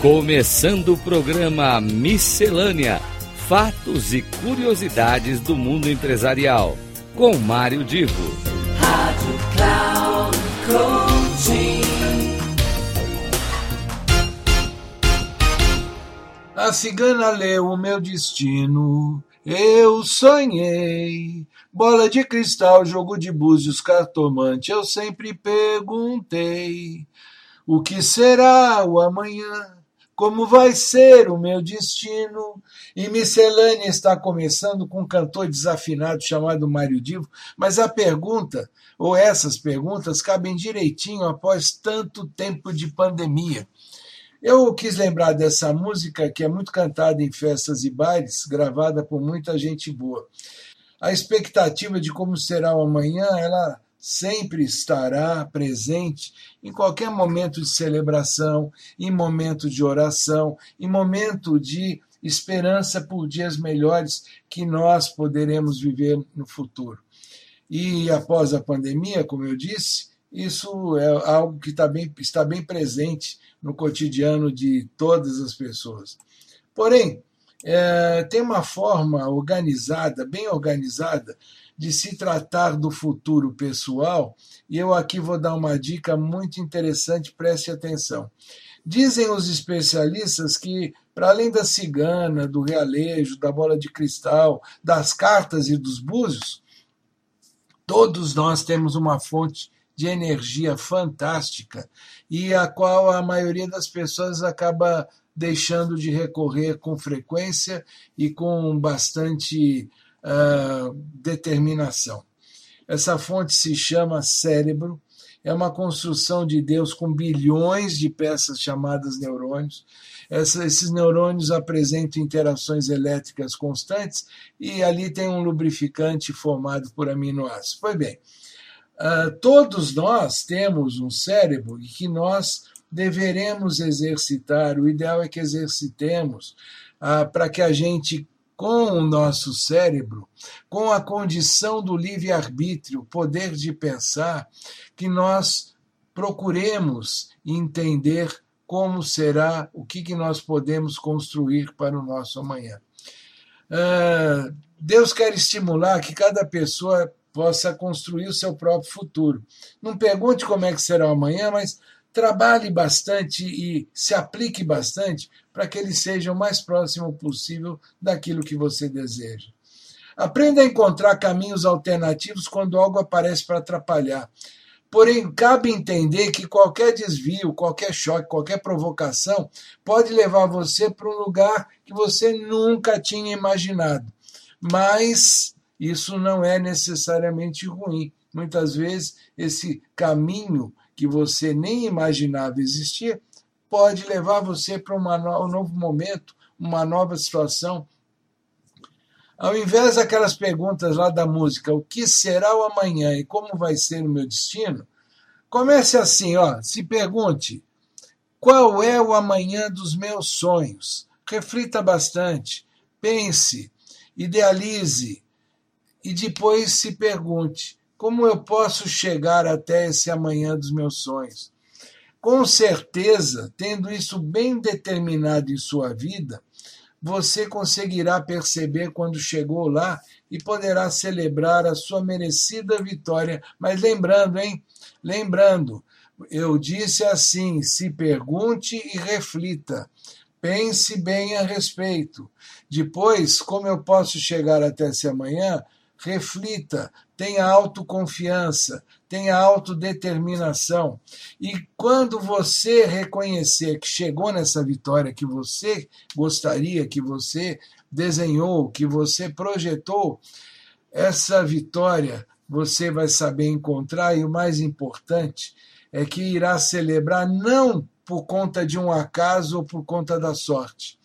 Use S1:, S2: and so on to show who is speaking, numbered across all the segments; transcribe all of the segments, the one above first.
S1: Começando o programa Miscelânea: Fatos e Curiosidades do Mundo Empresarial. Com Mário Divo.
S2: Rádio Cloud Coaching. A cigana leu o meu destino. Eu sonhei. Bola de cristal, jogo de búzios, cartomante. Eu sempre perguntei: o que será o amanhã? Como vai ser o meu destino? E Miscelânea está começando com um cantor desafinado chamado Mário Divo, mas a pergunta, ou essas perguntas, cabem direitinho após tanto tempo de pandemia. Eu quis lembrar dessa música que é muito cantada em festas e bailes, gravada por muita gente boa. A expectativa de como será o amanhã, ela sempre estará presente em qualquer momento de celebração, em momento de oração, em momento de esperança por dias melhores que nós poderemos viver no futuro. E após a pandemia, como eu disse, isso é algo que está bem, está bem presente no cotidiano de todas as pessoas. Porém, é, tem uma forma organizada, bem organizada, de se tratar do futuro pessoal, e eu aqui vou dar uma dica muito interessante, preste atenção. Dizem os especialistas que, para além da cigana, do realejo, da bola de cristal, das cartas e dos búzios, todos nós temos uma fonte de energia fantástica e a qual a maioria das pessoas acaba deixando de recorrer com frequência e com bastante uh, determinação. Essa fonte se chama cérebro, é uma construção de Deus com bilhões de peças chamadas neurônios. Essa, esses neurônios apresentam interações elétricas constantes e ali tem um lubrificante formado por aminoácidos. Pois bem, uh, todos nós temos um cérebro e que nós deveremos exercitar. O ideal é que exercitemos uh, para que a gente com o nosso cérebro, com a condição do livre-arbítrio, poder de pensar, que nós procuremos entender como será, o que, que nós podemos construir para o nosso amanhã. Uh, Deus quer estimular que cada pessoa possa construir o seu próprio futuro. Não pergunte como é que será o amanhã, mas trabalhe bastante e se aplique bastante para que ele seja o mais próximo possível daquilo que você deseja. Aprenda a encontrar caminhos alternativos quando algo aparece para atrapalhar. Porém, cabe entender que qualquer desvio, qualquer choque, qualquer provocação pode levar você para um lugar que você nunca tinha imaginado. Mas isso não é necessariamente ruim. Muitas vezes, esse caminho que você nem imaginava existir, pode levar você para um novo momento, uma nova situação. Ao invés daquelas perguntas lá da música, o que será o amanhã e como vai ser o meu destino, comece assim, ó, se pergunte, qual é o amanhã dos meus sonhos? Reflita bastante, pense, idealize e depois se pergunte, como eu posso chegar até esse amanhã dos meus sonhos? Com certeza, tendo isso bem determinado em sua vida, você conseguirá perceber quando chegou lá e poderá celebrar a sua merecida vitória. Mas lembrando, hein? Lembrando, eu disse assim: se pergunte e reflita. Pense bem a respeito. Depois, como eu posso chegar até esse amanhã? Reflita, tenha autoconfiança, tenha autodeterminação. E quando você reconhecer que chegou nessa vitória que você gostaria, que você desenhou, que você projetou, essa vitória você vai saber encontrar e o mais importante é que irá celebrar não por conta de um acaso ou por conta da sorte,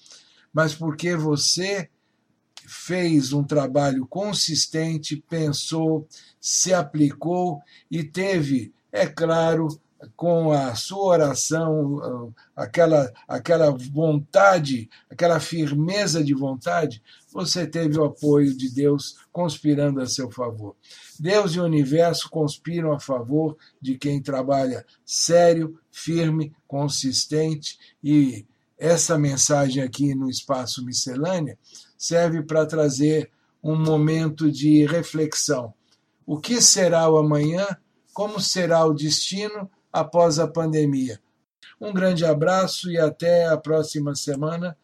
S2: mas porque você fez um trabalho consistente, pensou, se aplicou e teve, é claro, com a sua oração, aquela, aquela vontade, aquela firmeza de vontade, você teve o apoio de Deus conspirando a seu favor. Deus e o universo conspiram a favor de quem trabalha sério, firme, consistente e essa mensagem aqui no Espaço Miscelânea serve para trazer um momento de reflexão. O que será o amanhã? Como será o destino após a pandemia? Um grande abraço e até a próxima semana.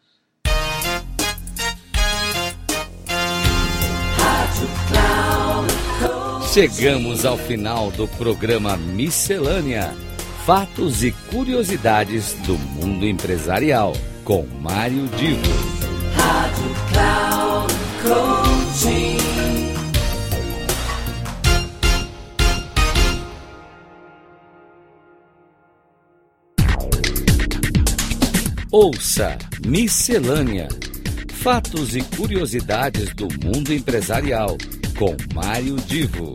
S1: Chegamos ao final do programa Miscelânea: Fatos e Curiosidades do Mundo Empresarial, com Mário Divo. Rádio Cloud Coaching. Ouça Miscelânea: Fatos e Curiosidades do Mundo Empresarial com Mário Divo.